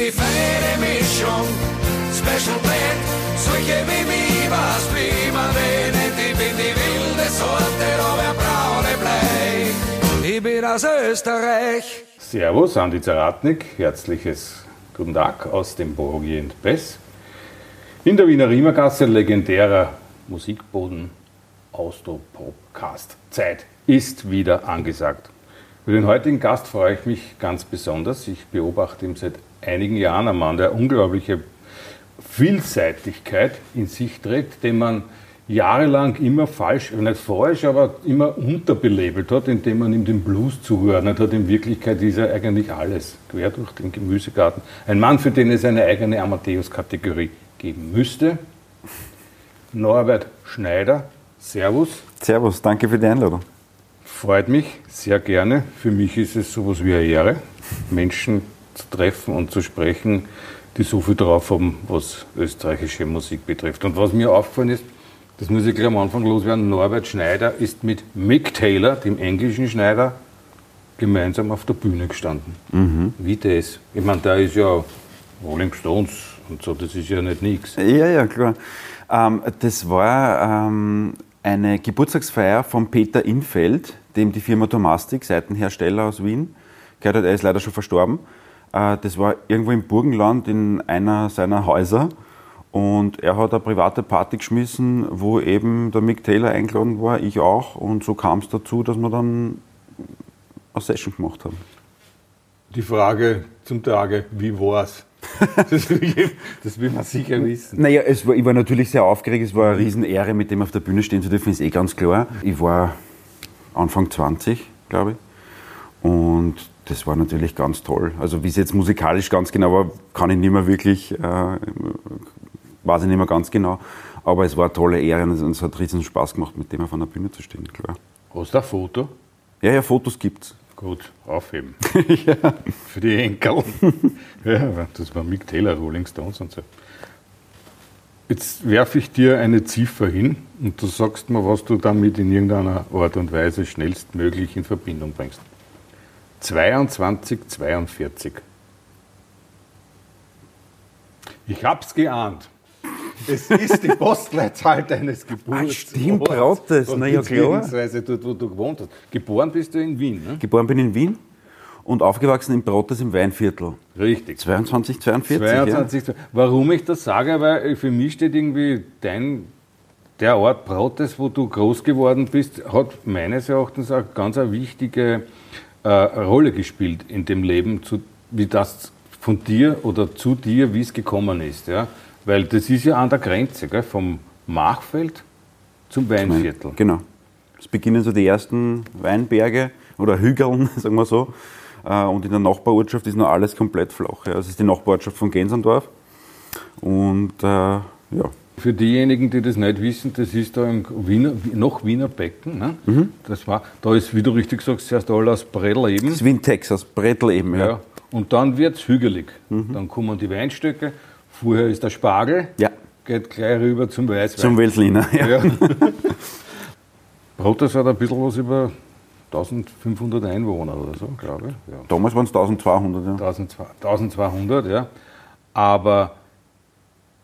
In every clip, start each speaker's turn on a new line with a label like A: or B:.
A: die feine Mischung. Special Blend, solche wie mich, was man wenig, ich bin die wilde Sorte, aber braune Blei. Ich bin aus Österreich.
B: Servus, Andi Zaratnik, herzliches Guten Tag aus dem Borgient Bess. In der Wiener Riemergasse legendärer Musikboden Austro-Podcast. Zeit ist wieder angesagt. Für den heutigen Gast freue ich mich ganz besonders. Ich beobachte ihn seit einigen Jahren, ein Mann, der unglaubliche Vielseitigkeit in sich trägt, den man jahrelang immer falsch, nicht falsch, aber immer unterbelabelt hat, indem man ihm den Blues zugeordnet hat. In Wirklichkeit ist er eigentlich alles, quer durch den Gemüsegarten. Ein Mann, für den es eine eigene Amadeus-Kategorie geben müsste. Norbert Schneider, Servus.
C: Servus, danke für die Einladung.
B: Freut mich sehr gerne. Für mich ist es sowas wie eine Ehre, Menschen zu treffen und zu sprechen, die so viel drauf haben, was österreichische Musik betrifft. Und was mir aufgefallen ist, das muss ich gleich am Anfang loswerden, Norbert Schneider ist mit Mick Taylor, dem englischen Schneider, gemeinsam auf der Bühne gestanden. Mhm. Wie das? Ich meine, da ist ja Rolling Stones und so, das ist ja nicht nichts.
C: Ja, ja, klar. Ähm, das war ähm, eine Geburtstagsfeier von Peter Infeld, dem die Firma Tomastik, Seitenhersteller aus Wien, gehört hat, er ist leider schon verstorben. Äh, das war irgendwo im Burgenland in einer seiner Häuser. Und er hat eine private Party geschmissen, wo eben der Mick Taylor eingeladen war, ich auch. Und so kam es dazu, dass wir dann eine Session gemacht haben.
B: Die Frage zum Tage, wie war's? Das will, das will man sicher wissen.
C: Naja, es war, ich war natürlich sehr aufgeregt. Es war eine Riesenehre, mit dem auf der Bühne stehen zu dürfen, ist eh ganz klar. Ich war Anfang 20, glaube ich. Und das war natürlich ganz toll. Also wie es jetzt musikalisch ganz genau war, kann ich nicht mehr wirklich, äh, weiß ich nicht mehr ganz genau. Aber es war eine tolle Ehre und es hat riesen Spaß gemacht, mit dem auf einer Bühne zu stehen, klar.
B: Hast du ein Foto?
C: Ja, ja, Fotos gibt's.
B: Gut, aufheben. ja. Für die Enkel. ja, das war Mick Taylor, Rolling Stones und so. Jetzt werfe ich dir eine Ziffer hin und du sagst mir, was du damit in irgendeiner Art und Weise schnellstmöglich in Verbindung bringst. 22, 42. Ich hab's geahnt. Es ist die Postleitzahl deines Geburtstags.
C: Stimmt, Brautes, na ja klar.
B: Beziehungsweise dort, wo du gewohnt hast. Geboren bist du in Wien, ne?
C: Geboren bin ich in Wien und aufgewachsen in Brottes im Weinviertel.
B: Richtig.
C: 22, 42.
B: 22, ja. Warum ich das sage, weil für mich steht irgendwie dein, der Ort Brottes, wo du groß geworden bist, hat meines Erachtens auch ganz eine wichtige äh, Rolle gespielt in dem Leben, zu, wie das von dir oder zu dir, wie es gekommen ist. Ja? Weil das ist ja an der Grenze, gell? vom Machfeld zum Weinviertel.
C: Genau. Es beginnen so die ersten Weinberge oder Hügeln, sagen wir so. Äh, und in der Nachbarortschaft ist noch alles komplett flach. Das ist die Nachbarortschaft von Gensendorf. Und äh, ja.
B: Für diejenigen, die das nicht wissen, das ist da im Wiener, noch Wiener Becken. Ne? Mhm. Das war, da ist, wie du richtig sagst, zuerst alles Brettleben.
C: Das ist wie in Texas, Brettleben, ja. ja.
B: Und dann wird es hügelig. Mhm. Dann kommen die Weinstöcke. Vorher ist der Spargel.
C: Ja.
B: Geht gleich rüber zum Weißwein.
C: Zum Weltliner, ja. ja.
B: Brottes hat ein bisschen was über 1500 Einwohner oder so, glaube ich.
C: Ja. Damals waren es 1200,
B: ja. 1200, ja. Aber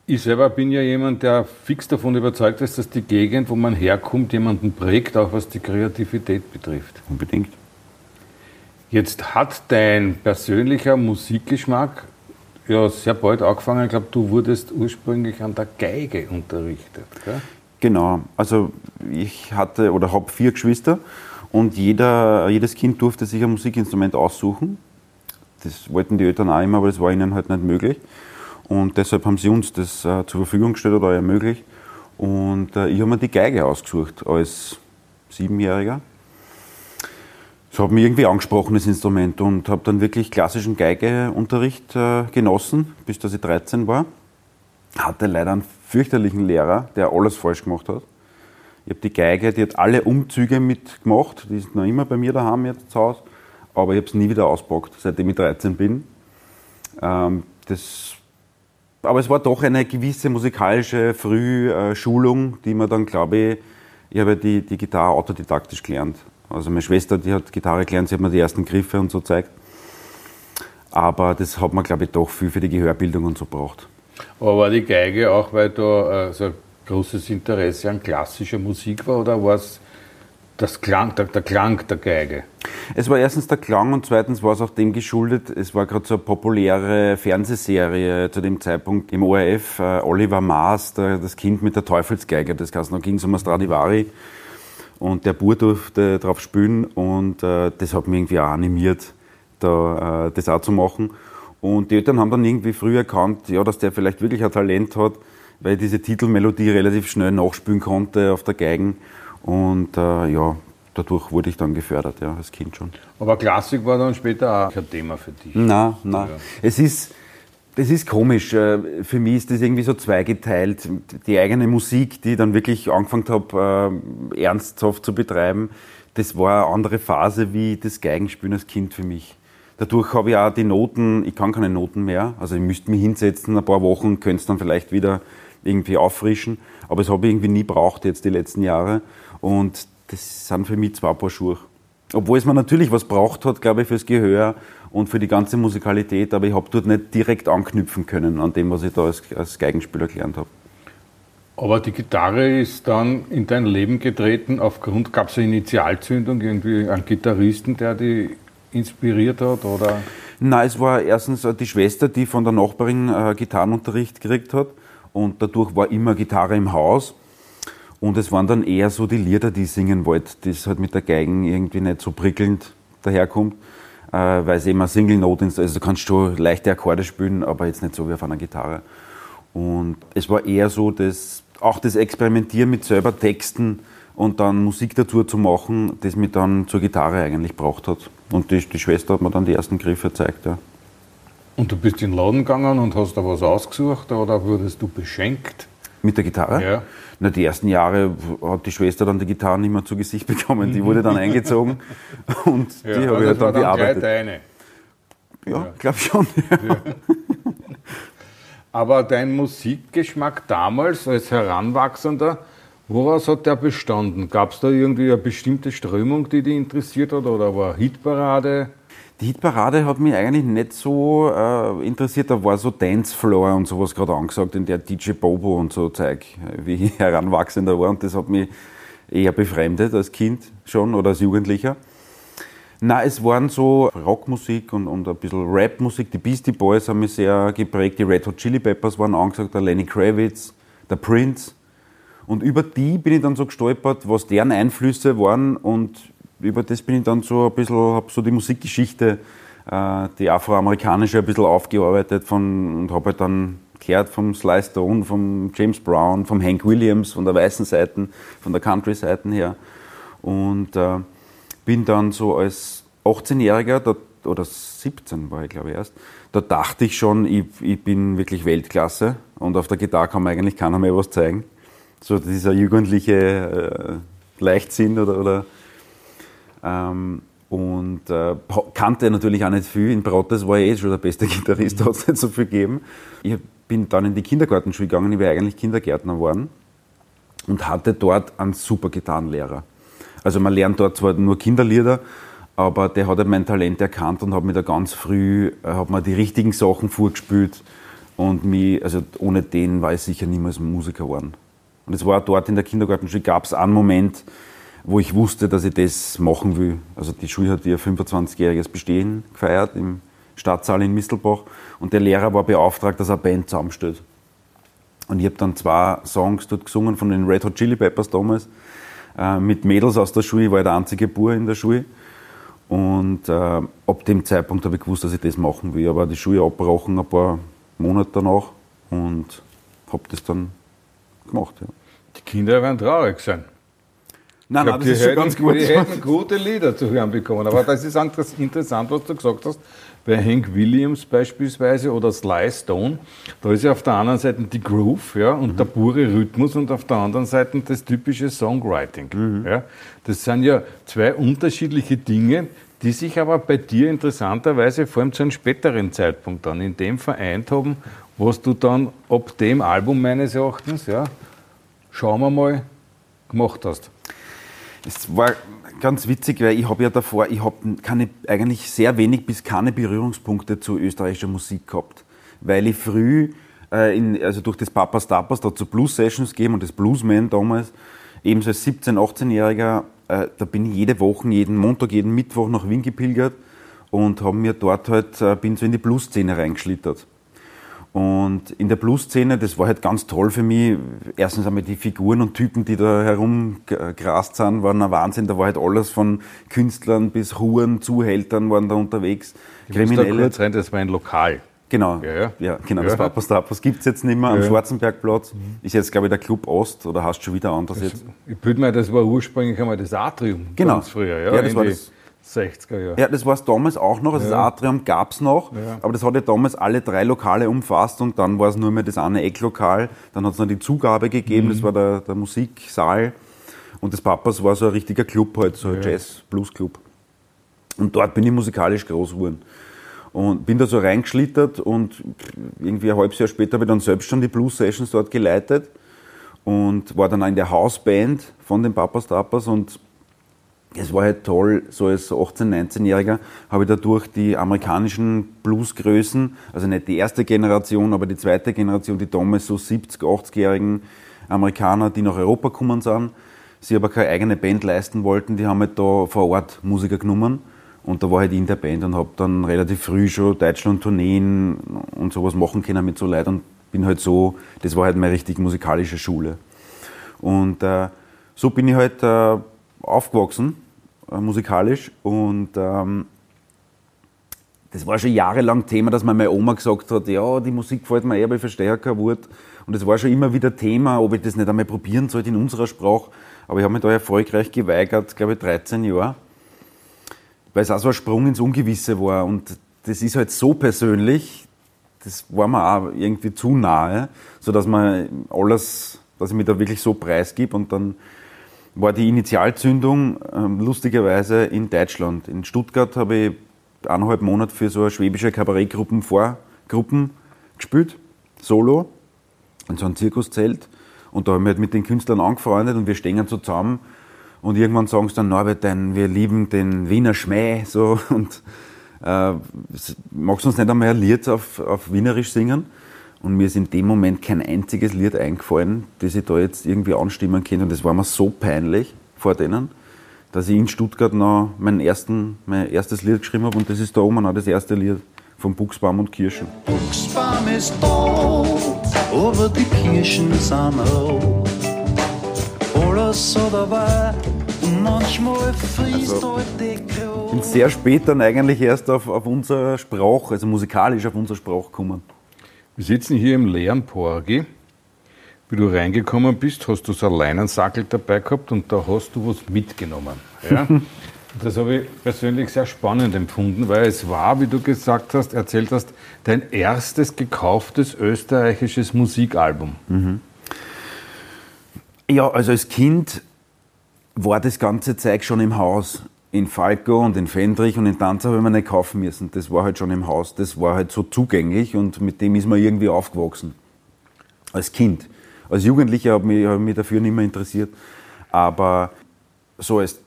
B: ich selber bin ja jemand, der fix davon überzeugt ist, dass die Gegend, wo man herkommt, jemanden prägt, auch was die Kreativität betrifft.
C: Unbedingt.
B: Jetzt hat dein persönlicher Musikgeschmack ja sehr bald angefangen. Ich glaube, du wurdest ursprünglich an der Geige unterrichtet. Gell?
C: Genau. Also ich hatte oder habe vier Geschwister und jeder, jedes Kind durfte sich ein Musikinstrument aussuchen. Das wollten die Eltern auch immer, aber das war ihnen halt nicht möglich. Und deshalb haben sie uns das äh, zur Verfügung gestellt oder ermöglicht. Und äh, ich habe mir die Geige ausgesucht als Siebenjähriger. Das hat mich irgendwie angesprochen, das Instrument, und habe dann wirklich klassischen Geigeunterricht äh, genossen, bis dass ich 13 war. Hatte leider einen fürchterlichen Lehrer, der alles falsch gemacht hat. Ich habe die Geige, die hat alle Umzüge mitgemacht, die ist noch immer bei mir daheim jetzt zu Hause, aber ich habe es nie wieder auspackt, seitdem ich 13 bin. Ähm, das aber es war doch eine gewisse musikalische Frühschulung, die man dann, glaube ich, ich habe die, die Gitarre autodidaktisch gelernt. Also meine Schwester, die hat Gitarre gelernt, sie hat mir die ersten Griffe und so gezeigt. Aber das hat man, glaube ich, doch viel für die Gehörbildung und so braucht.
B: Aber war die Geige auch, weil da äh, so ein großes Interesse an klassischer Musik war oder war es das Klang, der, der, Klang der Geige?
C: Es war erstens der Klang und zweitens war es auch dem geschuldet, es war gerade so eine populäre Fernsehserie zu dem Zeitpunkt im ORF, äh, Oliver Maas, der, das Kind mit der Teufelsgeige, das heißt, da ging es um ein Stradivari und der Bur durfte drauf spielen und äh, das hat mich irgendwie auch animiert, da, äh, das auch zu machen. Und die Eltern haben dann irgendwie früh erkannt, ja, dass der vielleicht wirklich ein Talent hat, weil ich diese Titelmelodie relativ schnell nachspielen konnte auf der Geigen. Und äh, ja, dadurch wurde ich dann gefördert, ja, als Kind schon.
B: Aber Klassik war dann später auch kein Thema für dich?
C: Nein, nein. Ja. Es ist, das ist komisch. Äh, für mich ist das irgendwie so zweigeteilt. Die eigene Musik, die ich dann wirklich angefangen habe, äh, ernsthaft zu betreiben, das war eine andere Phase wie das Geigenspielen als Kind für mich. Dadurch habe ich auch die Noten, ich kann keine Noten mehr. Also ich müsste mich hinsetzen, ein paar Wochen, könnte es dann vielleicht wieder irgendwie auffrischen. Aber das habe ich irgendwie nie braucht jetzt die letzten Jahre. Und das sind für mich zwei Paar Schuhe. Obwohl es mir natürlich was braucht hat, glaube ich, fürs Gehör und für die ganze Musikalität, aber ich habe dort nicht direkt anknüpfen können an dem, was ich da als, als Geigenspieler gelernt habe.
B: Aber die Gitarre ist dann in dein Leben getreten aufgrund, gab es eine Initialzündung, irgendwie einen Gitarristen, der die inspiriert hat? Oder?
C: Nein, es war erstens die Schwester, die von der Nachbarin äh, Gitarrenunterricht gekriegt hat und dadurch war immer Gitarre im Haus. Und es waren dann eher so die Lieder, die ich singen wollte, das halt mit der Geigen irgendwie nicht so prickelnd daherkommt, äh, weil es eben eine Single Note ist. Also du kannst schon leichte Akkorde spielen, aber jetzt nicht so wie auf einer Gitarre. Und es war eher so, dass auch das Experimentieren mit selber Texten und dann Musik dazu zu machen, das mich dann zur Gitarre eigentlich braucht hat. Und die, die Schwester hat mir dann die ersten Griffe gezeigt. Ja.
B: Und du bist in den Laden gegangen und hast da was ausgesucht oder wurdest du beschenkt?
C: Mit der Gitarre?
B: Ja.
C: Na, die ersten Jahre hat die Schwester dann die Gitarre nicht mehr zu Gesicht bekommen. Die wurde dann eingezogen und
B: ja,
C: die
B: habe ich halt dann, bearbeitet. Deine.
C: Ja, ja. glaube schon. Ja.
B: Aber dein Musikgeschmack damals als Heranwachsender, woraus hat der bestanden? Gab es da irgendwie eine bestimmte Strömung, die dich interessiert hat oder war Hitparade?
C: Die Hitparade hat mich eigentlich nicht so äh, interessiert. Da war so Dancefloor und sowas gerade angesagt, in der DJ Bobo und so Zeug, wie ich heranwachsender war. Und das hat mich eher befremdet als Kind schon oder als Jugendlicher. Na, es waren so Rockmusik und, und ein bisschen Rapmusik. Die Beastie Boys haben mich sehr geprägt. Die Red Hot Chili Peppers waren angesagt, der Lenny Kravitz, der Prince. Und über die bin ich dann so gestolpert, was deren Einflüsse waren und über das bin ich dann so ein bisschen, habe so die Musikgeschichte, äh, die afroamerikanische, ein bisschen aufgearbeitet von, und habe halt dann gehört vom Sly Stone, vom James Brown, vom Hank Williams, von der weißen Seite, von der Country-Seite her. Und äh, bin dann so als 18-Jähriger, oder 17 war ich glaube ich erst, da dachte ich schon, ich, ich, bin wirklich Weltklasse und auf der Gitarre kann man eigentlich keiner mehr was zeigen. So dieser jugendliche äh, Leichtsinn oder, oder ähm, und äh, kannte natürlich auch nicht viel. In Brottes war ich eh schon der beste Gitarrist, hat es nicht so viel gegeben. Ich bin dann in die Kindergartenschule gegangen, ich wäre eigentlich Kindergärtner geworden und hatte dort einen super Gitarrenlehrer. Also man lernt dort zwar nur Kinderlieder, aber der hat halt mein Talent erkannt und hat mir da ganz früh, äh, hat mir die richtigen Sachen vorgespielt und mich, also ohne den war ich sicher niemals Musiker geworden. Und es war dort in der Kindergartenschule, gab es einen Moment, wo ich wusste, dass ich das machen will. Also die Schule hat ihr 25-jähriges Bestehen gefeiert im Stadtsaal in Mistelbach und der Lehrer war beauftragt, dass er Band zusammenstellt. Und ich habe dann zwei Songs dort gesungen von den Red Hot Chili Peppers damals äh, mit Mädels aus der Schule. Ich war der einzige Bur in der Schule. Und äh, ab dem Zeitpunkt habe ich gewusst, dass ich das machen will. Aber die Schule abgebrochen ein paar Monate danach und habe das dann gemacht. Ja.
B: Die Kinder werden traurig sein.
C: Nein,
B: nein, das ist schon ganz gut. Die hätten gute Lieder zu hören bekommen. Aber das ist interessant, was du gesagt hast. Bei Hank Williams beispielsweise oder Sly Stone, da ist ja auf der anderen Seite die Groove ja, und mhm. der pure Rhythmus und auf der anderen Seite das typische Songwriting. Mhm. Ja. Das sind ja zwei unterschiedliche Dinge, die sich aber bei dir interessanterweise vor allem zu einem späteren Zeitpunkt dann in dem vereint haben, was du dann ab dem Album meines Erachtens, ja, schauen wir mal, gemacht hast.
C: Es war ganz witzig, weil ich habe ja davor, ich habe keine, eigentlich sehr wenig bis keine Berührungspunkte zu österreichischer Musik gehabt. Weil ich früh, äh, in, also durch das Papas Tapas, da zu Blues Sessions gegeben und das Bluesman damals, ebenso als 17-, 18-Jähriger, äh, da bin ich jede Woche, jeden Montag, jeden Mittwoch nach Wien gepilgert und habe mir dort halt, äh, bin so in die Blues-Szene reingeschlittert. Und in der Blues-Szene, das war halt ganz toll für mich. Erstens einmal die Figuren und Typen, die da herumgrast sind, waren ein Wahnsinn. Da war halt alles von Künstlern bis Huren, Zuhältern waren da unterwegs.
B: Ich Kriminelle. Da kurz rein, das war ein Lokal.
C: Genau, ja, ja. ja genau, ja. das Papas Tapas gibt es jetzt nicht mehr am Schwarzenbergplatz. Mhm. Ist jetzt, glaube ich, der Club Ost oder hast du schon wieder anders das, jetzt?
B: Ich bilde mir, das war ursprünglich einmal das Atrium.
C: Genau. Ganz
B: früher, ja. ja das war das 60er Jahre.
C: Ja, das war es damals auch noch. Also ja. das Atrium gab es noch, ja. aber das hat ja damals alle drei Lokale umfasst und dann war es nur mehr das eine Ecklokal. Dann hat es noch die Zugabe gegeben, mhm. das war der, der, Musiksaal. Und das Papas war so ein richtiger Club halt, so ein ja. Jazz-Blues-Club. Und dort bin ich musikalisch groß geworden. Und bin da so reingeschlittert und irgendwie ein halbes Jahr später habe ich dann selbst schon die Blues-Sessions dort geleitet und war dann auch in der Hausband von den Papas Tapas und es war halt toll, so als 18-, 19-Jähriger habe ich dadurch die amerikanischen Bluesgrößen, also nicht die erste Generation, aber die zweite Generation, die damals so 70-, 80-jährigen Amerikaner, die nach Europa gekommen sind, sie aber keine eigene Band leisten wollten, die haben halt da vor Ort Musiker genommen und da war halt in der Band und habe dann relativ früh schon Deutschland-Tourneen und sowas machen können mit so Leuten und bin halt so, das war halt meine richtig musikalische Schule. Und äh, so bin ich halt äh, aufgewachsen äh, musikalisch und ähm, das war schon jahrelang Thema, dass meine Oma gesagt hat, ja, die Musik gefällt mir eher, aber ich verstehe kein Wort. Und es war schon immer wieder Thema, ob ich das nicht einmal probieren sollte in unserer Sprache. Aber ich habe mich da erfolgreich geweigert, glaube ich, 13 Jahre. Weil es auch so ein Sprung ins Ungewisse war. Und das ist halt so persönlich, das war mir auch irgendwie zu nahe, sodass man alles, dass ich mich da wirklich so preisgib und dann war die Initialzündung äh, lustigerweise in Deutschland. In Stuttgart habe ich eineinhalb Monate für so eine schwäbische Kabarettgruppen Vorgruppen gespielt, solo, in so einem Zirkuszelt. Und da haben wir halt mit den Künstlern angefreundet und wir stehen so zusammen. Und irgendwann sagen sie dann, Norbert, denn wir lieben den Wiener Schmäh, so, und äh, magst du uns nicht einmal ein Lied auf, auf Wienerisch singen? Und mir ist in dem Moment kein einziges Lied eingefallen, das ich da jetzt irgendwie anstimmen könnte. Und das war mir so peinlich vor denen, dass ich in Stuttgart noch mein, ersten, mein erstes Lied geschrieben habe. Und das ist da oben noch das erste Lied von Buchsbaum und Kirschen.
D: Buchsbaum ist alt, aber die Kirschen sind alt. Alles oder war, manchmal frisst also,
C: Ich bin sehr spät dann eigentlich erst auf, auf unsere Sprache, also musikalisch auf unsere Sprache gekommen.
B: Wir sitzen hier im leeren Porgi. Wie du reingekommen bist, hast du so einen Leinensackel dabei gehabt und da hast du was mitgenommen. Ja? das habe ich persönlich sehr spannend empfunden, weil es war, wie du gesagt hast, erzählt hast, dein erstes gekauftes österreichisches Musikalbum. Mhm.
C: Ja, also als Kind war das ganze Zeug schon im Haus in Falco und in Fendrich und in Tanzer habe ich mir nicht kaufen müssen. Das war halt schon im Haus. Das war halt so zugänglich und mit dem ist man irgendwie aufgewachsen. Als Kind. Als Jugendlicher habe ich, mich dafür nicht mehr interessiert. Aber so als,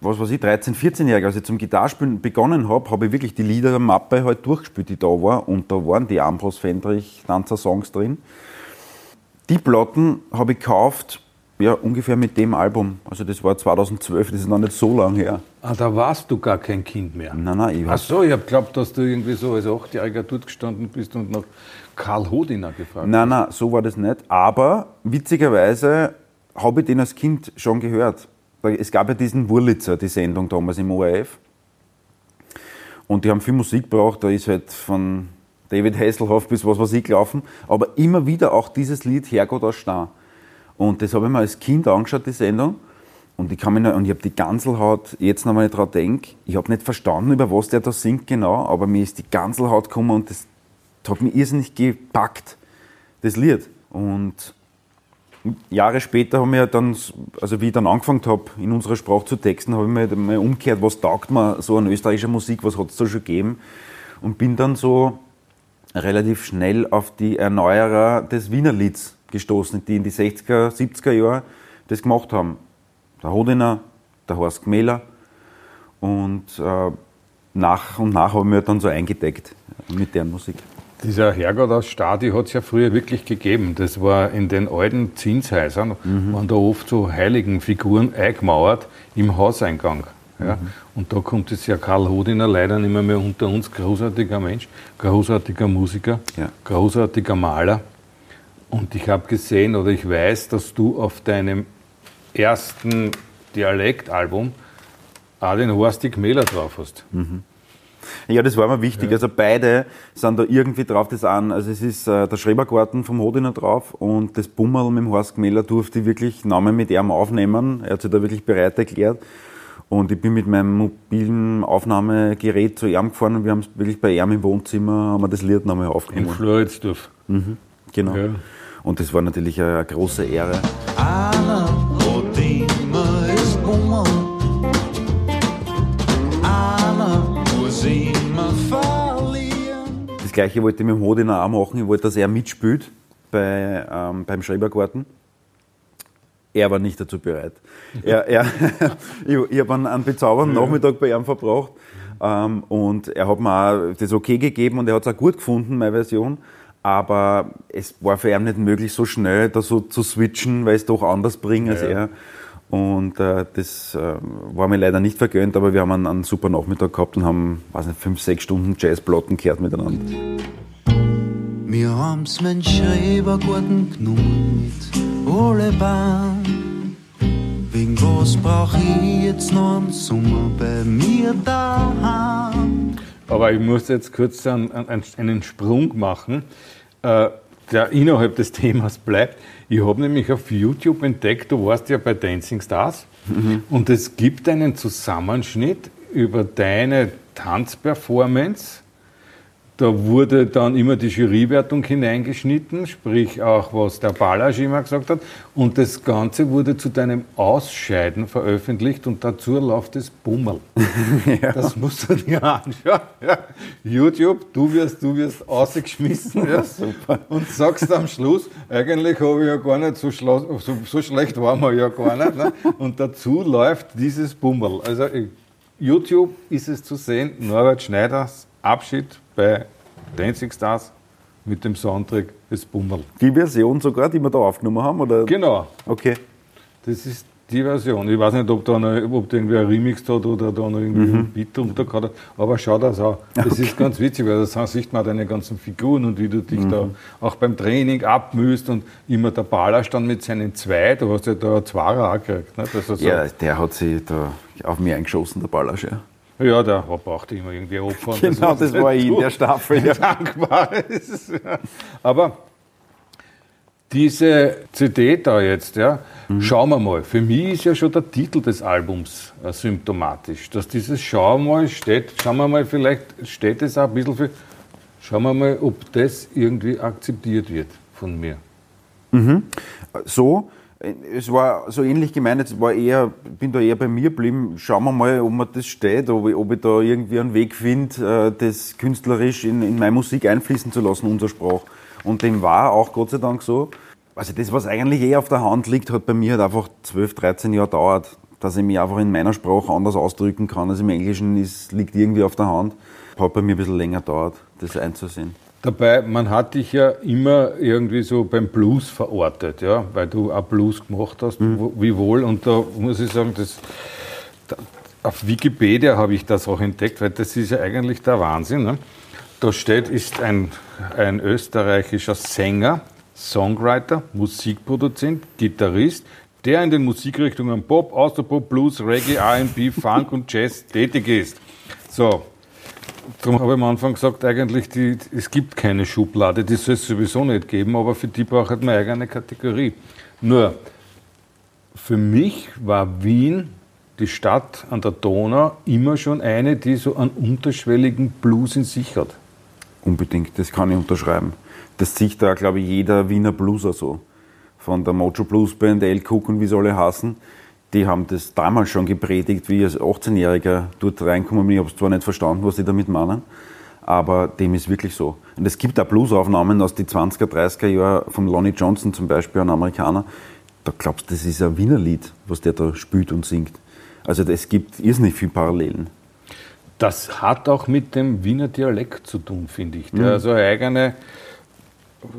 C: was weiß ich, 13-, 14-Jähriger, als ich zum Gitarrespielen begonnen habe, habe ich wirklich die Liedermappe halt durchgespielt, die da war. Und da waren die Ambros Fendrich Tanzer-Songs drin. Die Platten habe ich gekauft ja, ungefähr mit dem Album. Also das war 2012, das ist noch nicht so lange her.
B: Ah, da warst du gar kein Kind mehr?
C: Nein, nein.
B: Ich Ach so, ich habe geglaubt, dass du irgendwie so als Achtjähriger dort gestanden bist und nach Karl Hodiner gefragt
C: Nein, nein, so war das nicht. Aber witzigerweise habe ich den als Kind schon gehört. Es gab ja diesen Wurlitzer, die Sendung damals im ORF. Und die haben viel Musik gebraucht, da ist halt von David Hasselhoff bis was weiß ich gelaufen. Aber immer wieder auch dieses Lied Herrgott aus Stahn. Und das habe ich mir als Kind angeschaut, die Sendung. Und ich, kann mich noch, und ich habe die Ganselhaut, jetzt noch mal dran denke, ich habe nicht verstanden, über was der da singt genau, aber mir ist die Ganselhaut gekommen und das, das hat mich irrsinnig gepackt, das Lied. Und Jahre später haben wir dann, also wie ich dann angefangen habe, in unserer Sprache zu texten, habe ich mir mal umgekehrt, was taugt mir so an österreichischer Musik, was hat es da schon gegeben? Und bin dann so relativ schnell auf die Erneuerer des Wienerlieds gestoßen, die in die 60er, 70er Jahre das gemacht haben. der Hodiner, der Horst Gmäler und äh, nach und nach haben wir dann so eingedeckt mit deren Musik.
B: Dieser Herrgott aus Stadi hat es ja früher wirklich gegeben. Das war in den alten Zinshäusern, waren da oft so heiligen Figuren eingemauert im Hauseingang. Ja? Und da kommt jetzt ja Karl Hodiner leider nicht mehr, mehr unter uns. Großartiger Mensch, großartiger Musiker,
C: Ja.
B: großartiger Maler. Und ich habe gesehen oder ich weiß, dass du auf deinem ersten Dialektalbum auch den Horsti Gmäler drauf hast.
C: Ja, das war mir wichtig. Also beide sind da irgendwie drauf. Das an, also es ist äh, der Schrebergarten vom Hodiner drauf und das Bummerl mit dem Horst Gmäler durfte ich wirklich Namen mit ihm aufnehmen. Er hat sich da wirklich bereit erklärt. Und ich bin mit meinem mobilen Aufnahmegerät zu ihm gefahren und wir haben es wirklich bei ihm im Wohnzimmer haben wir das Lied nochmal
B: In
C: aufgenommen.
B: Floridsdorf.
C: Genau.
B: Ja.
C: Und das war natürlich eine, große Ehre. Das gleiche wollte ich mit dem Hodiner auch machen. Ich wollte, dass er mitspielt bei, ähm, beim Schrebergarten. Er war nicht dazu bereit. Er, er, ich ich habe einen, einen bezaubernden Nachmittag bei ihm verbracht ähm, und er hat mir auch das okay gegeben und er hat es auch gut gefunden, meine Version. Aber es war für ihn nicht möglich, so schnell da so zu switchen, weil ich es doch anders bringe als
B: Ja.
C: er. Und äh, das äh, war mir leider nicht vergönnt, aber wir haben einen, einen super Nachmittag gehabt und haben, weiß nicht, fünf, sechs Stunden Jazzplatten gehört miteinander.
D: Wir haben's mein Schrebergarten genommen mit alle Bahn. Wegen was brauch ich jetzt noch einen Sommer bei mir daheim?
B: Aber ich muss jetzt kurz einen, einen, einen Sprung machen, äh, der innerhalb des Themas bleibt. Ich habe nämlich auf YouTube entdeckt, du warst ja bei Dancing Stars und es gibt einen Zusammenschnitt über deine Tanzperformance. Da wurde dann immer die Jurywertung hineingeschnitten, sprich auch, was der Balasch immer gesagt hat. Und das Ganze wurde zu deinem Ausscheiden veröffentlicht und dazu läuft das Bummel. Das musst du dir anschauen. Ja. YouTube, du wirst, du wirst ausgeschmissen. Ja. Und sagst am Schluss, eigentlich habe ich ja gar nicht so, so, so schlecht war man ja gar nicht. Ne? Und dazu läuft dieses Bummel. Also YouTube ist es zu sehen, Norbert Schneiders Abschied bei Dancing Stars mit dem Soundtrack des Bummel.
C: Die Version sogar, die wir da aufgenommen haben? Oder?
B: Genau,
C: Okay.
B: das ist die Version. Ich weiß nicht, ob da noch, ob da irgendwie ein Remix hat oder da noch irgendwie ein Beat drunter gehabt hat, aber schau das an. Das ist ganz witzig, weil da sieht man deine ganzen Figuren und wie du dich da auch beim Training abmühst und immer der Baller stand mit seinen zwei, du hast ja da einen Zwarer auch gekriegt. Nicht? Also so,
C: Ja, der hat sich da auf mich eingeschossen, der Ballasch. Ja.
B: Ja, der brauchte immer irgendwie Opfer.
C: Genau, das war ich in der Staffel. Ja.
B: Dankbares. Ja. Aber diese CD da jetzt, ja, schauen wir mal. Für mich ist ja schon der Titel des Albums äh, symptomatisch. Dass dieses Schauen wir mal steht, schauen wir mal, vielleicht steht es auch ein bisschen für, schauen wir mal, ob das irgendwie akzeptiert wird von mir.
C: So, äh, es war so ähnlich gemeint, es war eher, bin da eher bei mir geblieben. Schauen wir mal, ob mir das steht, ob ich, ob ich da irgendwie einen Weg finde, äh, das künstlerisch in, in meine Musik einfließen zu lassen, unser Sprach. Und dem war auch Gott sei Dank so. Also das, was eigentlich eh auf der Hand liegt, hat bei mir halt einfach 12, 13 Jahre dauert, dass ich mich einfach in meiner Sprache anders ausdrücken kann als im Englischen, ist, liegt irgendwie auf der Hand. Hat bei mir ein bisschen länger dauert, das einzusehen.
B: Dabei, man hat dich ja immer irgendwie so beim Blues verortet, ja, weil du auch Blues gemacht hast, wo- wie wohl. Und da muss ich sagen, das, da, auf Wikipedia habe ich das auch entdeckt, weil das ist ja eigentlich der Wahnsinn. Ne? Da steht, ist ein, ein österreichischer Sänger, Songwriter, Musikproduzent, Gitarrist, der in den Musikrichtungen Pop, Austropop, Blues, Reggae, R&B, Funk und Jazz tätig ist. So, Darum habe ich am Anfang gesagt, eigentlich, die, es gibt keine Schublade, die soll es sowieso nicht geben, aber für die braucht man eigene Kategorie. Nur, für mich war Wien, die Stadt an der Donau, immer schon eine, die so einen unterschwelligen Blues in sich hat.
C: Unbedingt, das kann ich unterschreiben. Das sieht da, glaube ich, jeder Wiener Blueser so. Von der Mojo Blues Band, El Cook und wie sie alle heißen. Die haben das damals schon gepredigt, wie ich als 18-Jähriger dort reinkommen bin. Ich habe es zwar nicht verstanden, was sie damit meinen, aber dem ist wirklich so. Und es gibt auch Bluesaufnahmen aus den 20er, 30er Jahren von Lonnie Johnson zum Beispiel, ein Amerikaner, da glaubst du, das ist ein Wiener Lied, was der da spielt und singt. Also es gibt irrsinnig viele Parallelen.
B: Das hat auch mit dem Wiener Dialekt zu tun, finde ich. Der so eine eigene,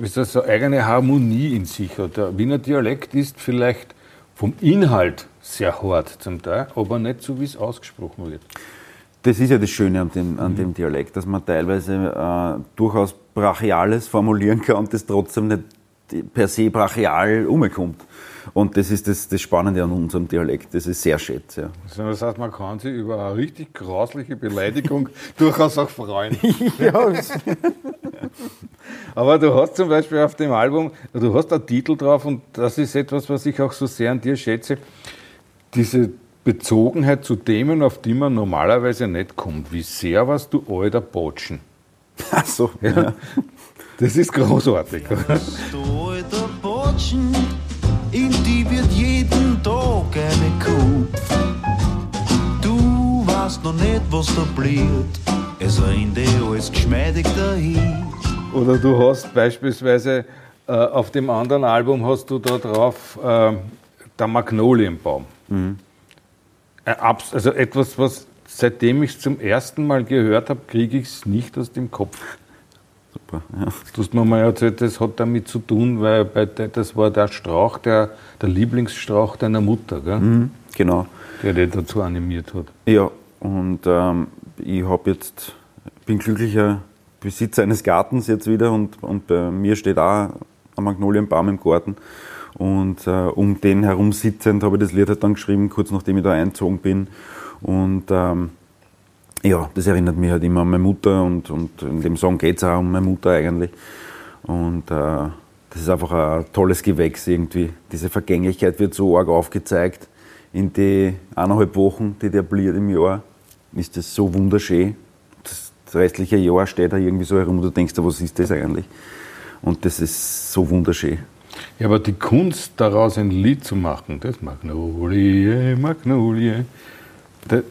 B: soll ich sagen, eigene Harmonie in sich hat. Der Wiener Dialekt ist vielleicht vom Inhalt sehr hart zum Teil, aber nicht so, wie es ausgesprochen wird.
C: Das ist ja das Schöne an dem, an dem Dialekt, dass man teilweise äh, durchaus Brachiales formulieren kann und das trotzdem nicht per se brachial umkommt. Und das ist das, das Spannende an unserem Dialekt. Das ist sehr schätze. Ja.
B: Also Das heißt, man kann sich über eine richtig grausliche Beleidigung durchaus auch freuen.
C: ja,
B: Aber du hast zum Beispiel auf dem Album, du hast einen Titel drauf und das ist etwas, was ich auch so sehr an dir schätze, diese Bezogenheit zu Themen, auf die man normalerweise nicht kommt. Wie sehr warst du alter Botschen?
C: Ach so. Ja.
B: Das ist großartig.
D: Du alter Botschen, in die wird jeden Tag eine Kuh. Du weißt noch nicht, was da blüht, es eh alles geschmeidig dahin.
B: Oder du hast beispielsweise äh, auf dem anderen Album hast du da drauf äh, der Magnolienbaum. Abs- Also etwas, was seitdem ich es zum ersten Mal gehört habe, kriege ich es nicht aus dem Kopf.
C: Super. Ja.
B: Du hast mir mal erzählt, das hat damit zu tun, weil bei de, das war der Strauch, der, der Lieblingsstrauch deiner Mutter, gell?
C: Mhm, genau.
B: der dich dazu animiert hat.
C: Ja, und ähm, ich habe jetzt, bin glücklicher Besitzer eines Gartens jetzt wieder und, und bei mir steht auch ein Magnolienbaum im Garten. Und äh, um den herum sitzend habe ich das Lied halt dann geschrieben, kurz nachdem ich da eingezogen bin. Und ähm, ja, das erinnert mich halt immer an meine Mutter und, und in dem Song geht es auch um meine Mutter eigentlich. Und äh, das ist einfach ein tolles Gewächs irgendwie. Diese Vergänglichkeit wird so arg aufgezeigt. In die eineinhalb Wochen, die der bliert im Jahr, ist das so wunderschön. Das, restliche Jahr steht da irgendwie so herum und du denkst, was ist das eigentlich? Und das ist so wunderschön.
B: Ja, aber die Kunst daraus ein Lied zu machen, das Magnolie, Magnolie, das,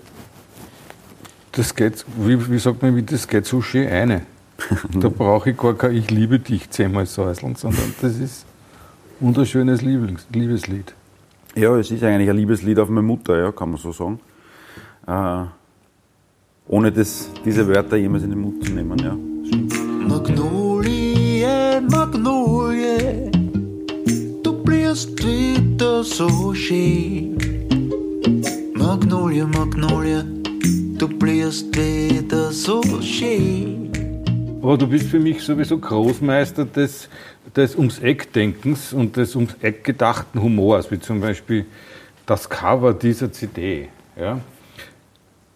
B: das geht, wie, wie sagt man, wie das geht so schön eine. Da brauche ich gar kein Ich liebe dich zehnmal säuseln, sondern das ist ein wunderschönes Lieblings, Liebeslied.
C: Ja, es ist eigentlich ein Liebeslied auf meine Mutter, ja, kann man so sagen. Äh, ohne das, diese Wörter jemals in den Mund zu nehmen, ja.
D: Magnolie, Magnolie, du blühst wieder so schön. Magnolie, Magnolie, du blühst wieder so schön.
B: Aber du bist für mich sowieso Großmeister des, des ums Eck Denkens und des ums Eck gedachten Humors, wie zum Beispiel das Cover dieser CD. Ja,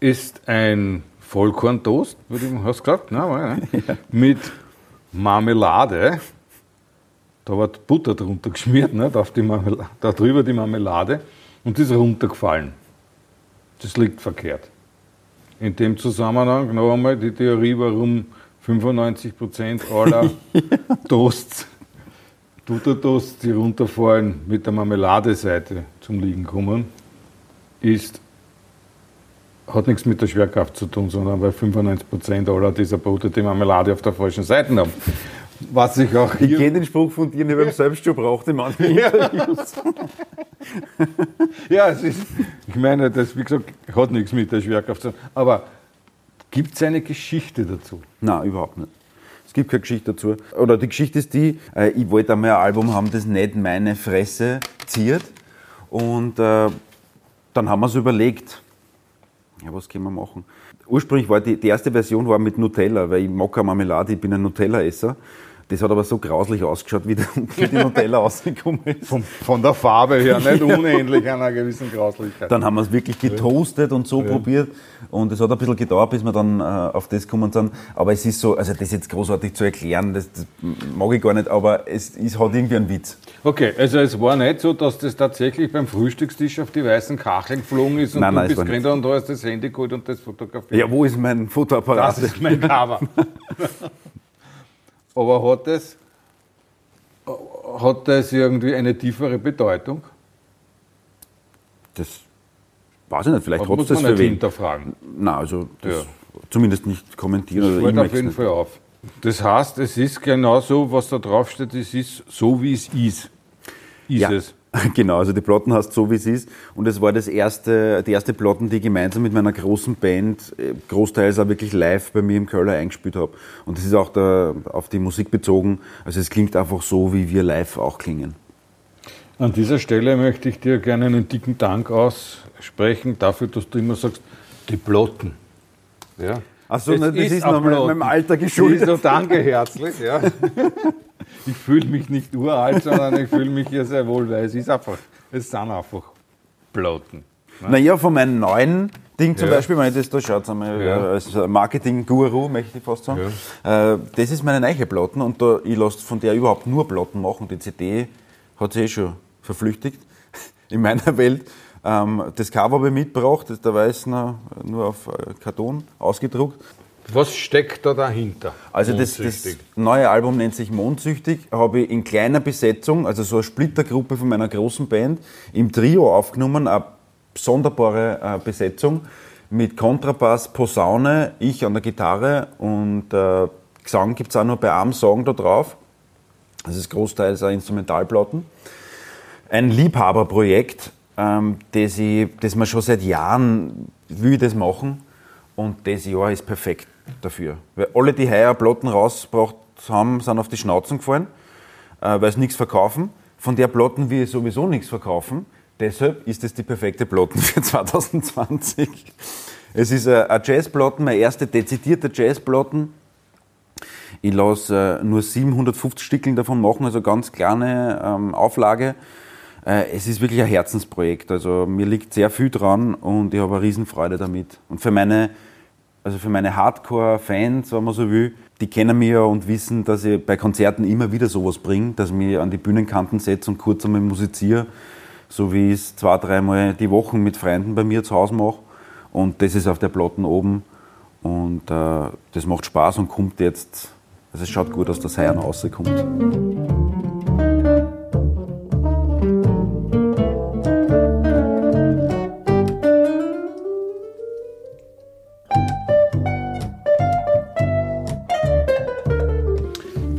B: ist ein Vollkorntoast, würde ich, hast du gesagt? Nein, war, ne? mit Marmelade. Da wird Butter drunter geschmiert, ne? auf die Marmelade, da drüber die Marmelade und ist runtergefallen. Das liegt verkehrt. In dem Zusammenhang noch einmal die Theorie, warum 95% aller Toasts, Tutor-Toasts, die runterfallen, mit der Marmeladeseite zum Liegen kommen, ist, hat nichts mit der Schwerkraft zu tun, sondern weil 95% aller dieser Brote die Marmelade auf der falschen Seite haben. Was ich auch
C: Ich
B: hier...
C: kenne den Spruch von dir, nicht beim Selbstjob braucht in manchen Interviews.
B: Ja, es ist, ich meine, das, wie gesagt, hat nichts mit der Schwerkraft zu tun. Aber gibt es eine Geschichte dazu?
C: Nein, überhaupt nicht. Es gibt keine Geschichte dazu. Oder die Geschichte ist die, äh, ich wollte einmal ein Album haben, das nicht meine Fresse ziert. Und äh, dann haben wir so überlegt, ja, was können wir machen? Ursprünglich war die, die erste Version war mit Nutella, weil ich mag keine Marmelade, ich bin ein Nutella-Esser. Das hat aber so grauslich ausgeschaut, wie, der, wie die Nutella rausgekommen ist.
B: Von, von der Farbe her nicht unähnlich einer gewissen Grauslichkeit.
C: Dann haben wir es wirklich getoastet und so probiert. Und es hat ein bisschen gedauert, bis wir dann äh, auf das gekommen sind. Aber es ist so, also das jetzt großartig zu erklären, das, das mag ich gar nicht, aber es, es hat irgendwie einen Witz.
B: Okay, also es war nicht so, dass das tatsächlich beim Frühstückstisch auf die weißen Kacheln geflogen ist und
C: Nein,
B: du
C: nein,
B: bist drin und du hast das Handy geholt und das fotografiert.
C: Ja, wo ist mein Fotoapparat?
B: Das ist mein Cover. Aber hat das, hat das irgendwie eine tiefere Bedeutung?
C: Das weiß ich nicht, vielleicht hat es
B: muss
C: das
B: man
C: für
B: nicht
C: wen.
B: hinterfragen.
C: Nein, also das
B: Ja.
C: zumindest nicht kommentieren.
B: Das
C: Oder
B: auf jeden
C: nicht.
B: Fall auf. Das heißt, es ist genau so, was da drauf steht, es ist so, wie es ist. Ist
C: Ja.
B: es.
C: Genau, also die Platten heißt so wie es ist. Und es war das erste, die erste Platten, die ich gemeinsam mit meiner großen Band äh, großteils auch wirklich live bei mir im Köller eingespielt habe. Und das ist auch da auf die Musik bezogen. Also es klingt einfach so, wie wir live auch klingen.
B: An dieser Stelle möchte ich dir gerne einen dicken Dank aussprechen dafür, dass du immer sagst, die Platten. Ja.
C: Achso, das ist,
B: ist
C: noch
B: ein
C: meinem, Alter
B: So,
C: geschuldet.
B: danke herzlich. Ja. Ich fühle mich nicht uralt, sondern ich fühle mich hier sehr wohl, weil es ist einfach, es sind einfach Platten.
C: Naja, von meinem neuen Ding zum
B: Ja.
C: Beispiel, wenn ich das da schaut,
B: Ja.
C: als Marketing-Guru, möchte ich fast sagen, äh, das ist meine neue Platten und da, ich lasse von der überhaupt nur Platten machen. Die CD hat sich eh schon verflüchtigt in meiner Welt. Ähm, das Cover habe ich mitgebracht, da weiß nur auf äh, Karton ausgedruckt.
B: Was steckt da dahinter?
C: Also das, das neue Album nennt sich Mondsüchtig, habe ich in kleiner Besetzung, also so eine Splittergruppe von meiner großen Band, im Trio aufgenommen, eine sonderbare äh, Besetzung mit Kontrabass, Posaune, ich an der Gitarre und äh, Gesang gibt es auch nur bei einem Song da drauf. Das ist großteils auch Instrumentalplatten. Ein Liebhaberprojekt, ähm, das, ich, das wir schon seit Jahren will das machen und das Jahr ist perfekt dafür. Weil alle, die heuer Platten rausgebracht haben, sind auf die Schnauzen gefallen, äh, weil sie nichts verkaufen. Von der Platten will ich sowieso nichts verkaufen. Deshalb ist es die perfekte Platten für 2020. Es ist äh, eine Jazzplatten, meine erste dezidierte Jazzplatten. Ich lasse äh, nur 750 Stückeln davon machen, also ganz kleine ähm, Auflage. Äh, es ist wirklich ein Herzensprojekt. Also mir liegt sehr viel dran und ich habe eine Riesenfreude damit. Und für meine, also für meine Hardcore-Fans, wenn man so will, die kennen mich ja und wissen, dass ich bei Konzerten immer wieder sowas bringe, dass ich mich an die Bühnenkanten setze und kurz einmal musiziere, so wie ich es zwei, dreimal die Woche mit Freunden bei mir zu Hause mache. Und das ist auf der Platten oben. Und äh, das macht Spaß und kommt jetzt, also es schaut gut aus, dass heuer noch rauskommt.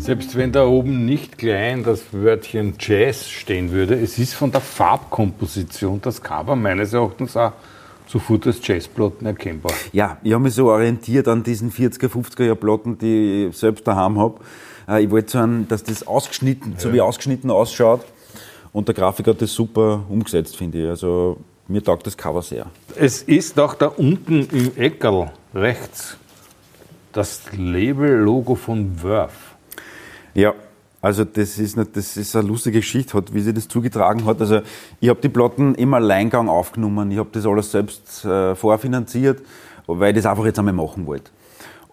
B: Selbst wenn da oben nicht klein das Wörtchen Jazz stehen würde, es ist von der Farbkomposition das Cover meines Erachtens auch sofort als Jazzplatten erkennbar.
C: Ja, ich habe mich so orientiert an diesen 40er, 50er Jahr Platten, die ich selbst daheim habe. Äh, Ich wollte so, einen, dass das ausgeschnitten, so wie ausgeschnitten ausschaut. Und der Grafiker hat das super umgesetzt, finde ich. Also mir taugt das Cover sehr.
B: Es ist auch da unten im Eckerl rechts das Label-Logo von Verve.
C: Ja, also das ist, nicht, das ist eine lustige Geschichte, wie sie das zugetragen hat. Also ich habe die Platten im Alleingang aufgenommen. Ich habe das alles selbst äh, vorfinanziert, weil ich das einfach jetzt einmal machen wollte.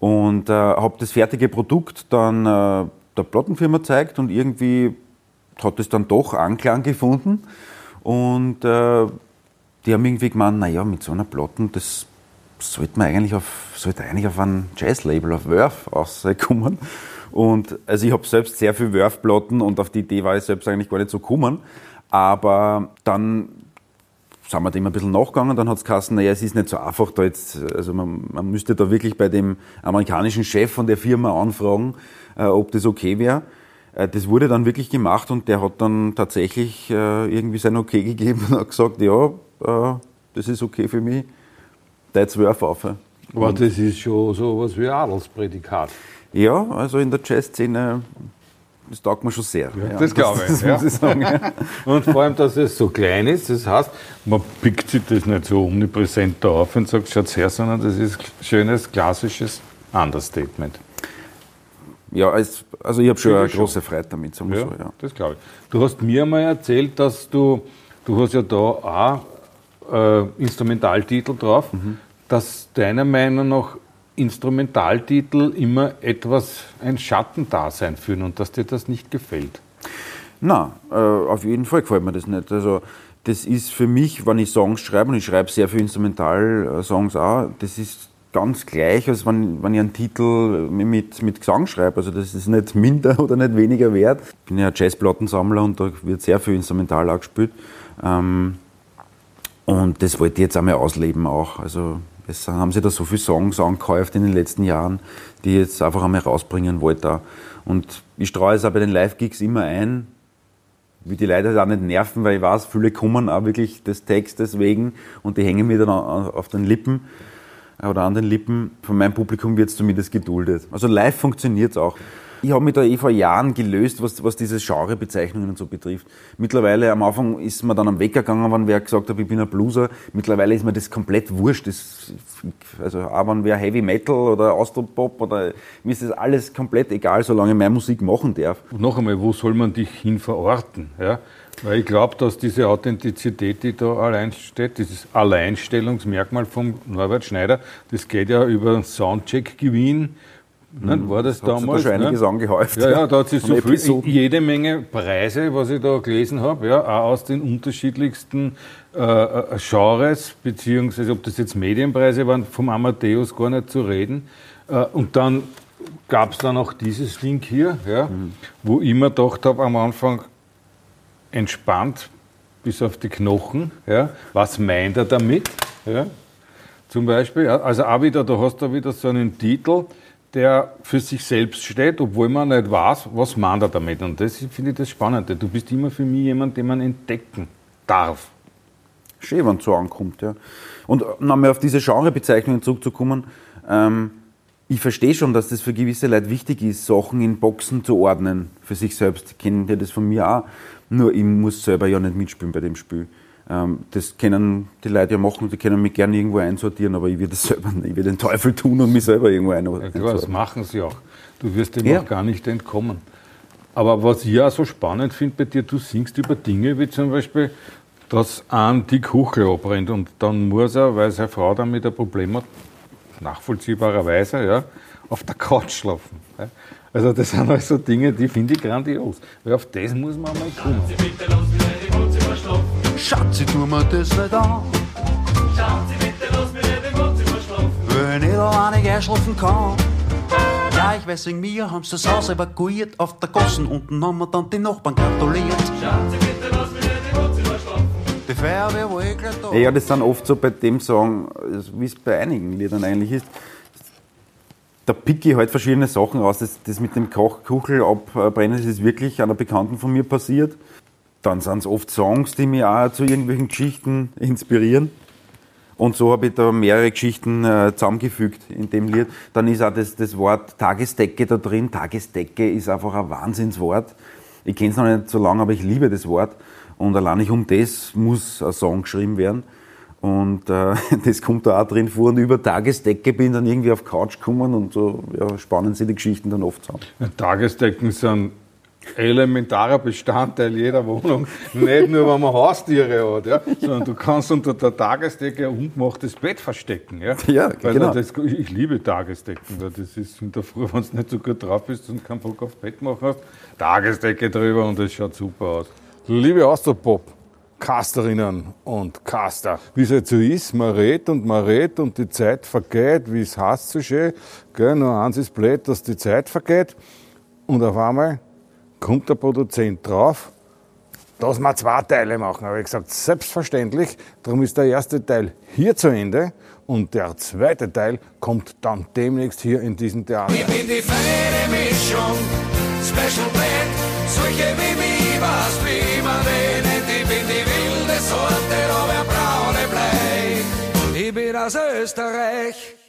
C: Und äh, habe das fertige Produkt dann äh, der Plattenfirma gezeigt und irgendwie hat es dann doch Anklang gefunden. Und äh, die haben irgendwie gemeint, naja, mit so einer Platten, das sollte man eigentlich auf, sollte eigentlich auf ein Jazz-Label, auf Verve rauskommen. Und also ich habe selbst sehr viel Verve-Platten und auf die Idee war ich selbst eigentlich gar nicht so gekommen. Aber dann sind wir dem ein bisschen nachgegangen, dann hat es geheißen, naja, es ist nicht so einfach da jetzt, also man, man müsste da wirklich bei dem amerikanischen Chef von der Firma anfragen, äh, ob das okay wäre. Äh, das wurde dann wirklich gemacht und der hat dann tatsächlich äh, irgendwie sein Okay gegeben und hat gesagt, ja, äh, das ist okay für mich, da jetzt Wurf auf.
B: Aber das ist schon so was wie Adelsprädikat.
C: Ja, also in der Jazzszene, das taugt mir schon sehr. Ja,
B: das glaube ich,
C: Das
B: ja.
C: ich sagen. Ja.
B: Und vor allem, dass es so klein ist, das heißt, man pickt sich das nicht so omnipräsent da auf und sagt, schaut's her, sondern das ist schönes, klassisches Understatement.
C: Ja, als, also ich habe schon
B: Finde
C: eine
B: ich schon.
C: große Freude damit, sagen wir
B: Ja,
C: so, ja.
B: das glaube ich. Du hast mir mal erzählt, dass du, du hast ja da auch äh, Instrumentaltitel drauf,
C: Mhm.
B: dass deiner Meinung nach Instrumentaltitel immer etwas ein Schattendasein führen und dass dir das nicht gefällt.
C: Nein, äh, auf jeden Fall gefällt mir das nicht. Also das ist für mich, wenn ich Songs schreibe, und ich schreibe sehr viel Instrumental-Songs auch, das ist ganz gleich, als wenn, wenn ich einen Titel mit, mit Gesang schreibe. Also das ist nicht minder oder nicht weniger wert. Ich bin ja Jazzplattensammler und da wird sehr viel Instrumental auch gespielt. Ähm, und das wollte ich jetzt einmal ausleben auch. Also es haben sich da so viele Songs angehäuft in den letzten Jahren, die ich jetzt einfach einmal rausbringen wollte. Und ich streue es auch bei den Live-Gigs immer ein, will die Leute auch nicht nerven, weil ich weiß, viele kommen auch wirklich des Textes wegen und die hängen mir dann auf den Lippen oder an den Lippen. Von meinem Publikum wird es zumindest geduldet. Also live funktioniert es auch. Ich habe mich da eh vor Jahren gelöst, was, was diese Genrebezeichnungen und so betrifft. Mittlerweile, am Anfang ist mir dann am Wecker gegangen, wenn wer gesagt hat, ich bin ein Blueser. Mittlerweile ist mir das komplett wurscht. Das, also auch wenn wer Heavy Metal oder Austropop oder mir ist das alles komplett egal, solange ich meine Musik machen darf.
B: Und noch einmal, wo soll man dich hin verorten? Ja? Weil ich glaube, dass diese Authentizität, die da allein steht, dieses Alleinstellungsmerkmal von Norbert Schneider, das geht ja über Soundcheck Gewinn. Mhm. War das,
C: das
B: damals?
C: Da einiges
B: ne?
C: angehäuft.
B: Ja, ja, da hat sich so viel, jede Menge Preise, was ich da gelesen habe, ja, auch aus den unterschiedlichsten äh, äh, Genres, beziehungsweise ob das jetzt Medienpreise waren, vom Amadeus gar nicht zu reden. Äh, und dann gab es dann auch dieses Ding hier, ja, mhm. wo ich mir gedacht habe am Anfang, entspannt bis auf die Knochen. Ja. Was meint er damit? Ja. Zum Beispiel, also auch wieder, da hast du wieder so einen Titel, der für sich selbst steht, obwohl man nicht weiß, was meint er damit. Und das finde ich das Spannende. Du bist immer für mich jemand, den man entdecken darf.
C: Schön, wenn es so ankommt, ja. Und nochmal auf diese Genrebezeichnungen zurückzukommen, ähm, ich verstehe schon, dass das für gewisse Leute wichtig ist, Sachen in Boxen zu ordnen, für sich selbst. Kennen die das von mir auch? Nur ich muss selber ja nicht mitspielen bei dem Spiel. Ähm, das können die Leute ja machen, die können mich gerne irgendwo einsortieren, aber ich würde selber nicht. Ich würde den Teufel tun und mich selber irgendwo einsortieren.
B: Ja, klar, das machen sie auch. Du wirst dem ja. auch gar nicht entkommen. Aber was ich auch so spannend finde bei dir, du singst über Dinge wie zum Beispiel, dass ein die Kuchel abbrennt und dann muss er, weil seine Frau damit ein Problem hat, nachvollziehbarerweise, ja, auf der Couch schlafen. Ja. Also das sind halt so Dinge, die finde ich grandios. Weil auf das muss man mal kommen.
D: Schatzi, tu mir das nicht an.
E: Schatzi, bitte lass mich nicht im Wohnzimmer schlafen.
D: Wenn ich alleine gern schlafen kann. Ja, ich weiß, wegen mir haben sie das Haus evakuiert. Auf der Gossen unten haben wir dann die Nachbarn gratuliert.
E: Schatzi, bitte lass mich nicht im Wohnzimmer schlafen.
D: Die Feuerwehr war eh gleich da.
C: Ja, das sind oft so bei dem Song, wie es bei einigen Liedern eigentlich ist da picke ich halt verschiedene Sachen raus. Das, das mit dem Kuchel abbrennen, das ist wirklich einer Bekannten von mir passiert. Dann sind es oft Songs, die mich auch zu irgendwelchen Geschichten inspirieren. Und so habe ich da mehrere Geschichten äh, zusammengefügt in dem Lied. Dann ist auch das, das Wort Tagesdecke da drin. Tagesdecke ist einfach ein Wahnsinnswort. Ich kenne es noch nicht so lange, aber ich liebe das Wort. Und allein nicht um das muss ein Song geschrieben werden. Und äh, das kommt da auch drin vor. Und über Tagesdecke bin ich dann irgendwie auf Couch gekommen und so ja, spannen sie die Geschichten dann oft zusammen.
B: Tagesdecken sind elementarer Bestandteil jeder Wohnung. Nicht nur, wenn man Haustiere hat, ja, sondern du kannst unter der Tagesdecke ein ungemachtes Bett verstecken. Ja,
C: ja
B: Weil
C: genau.
B: Das, ich liebe Tagesdecken. Weil das ist in der Früh, wenn du nicht so gut drauf bist und keinen Bock auf Bett machen hast, Tagesdecke drüber und das schaut super aus. Liebe Austropop, Casterinnen und Caster. Wie es halt so ist, man redet und man redet und die Zeit vergeht, wie es heißt so schön. Gell? Nur eins ist blöd, dass die Zeit vergeht. Und auf einmal kommt der Produzent drauf, dass wir zwei Teile machen. Aber ich gesagt, selbstverständlich, darum ist der erste Teil hier zu Ende und der zweite Teil kommt dann demnächst hier in diesem Theater.
A: Ich bin die feine Mischung, Special Blend, solche wie mich, was wie man den ich bin die wilde Sorte, Robert Braune Blei. Ich bin aus Österreich.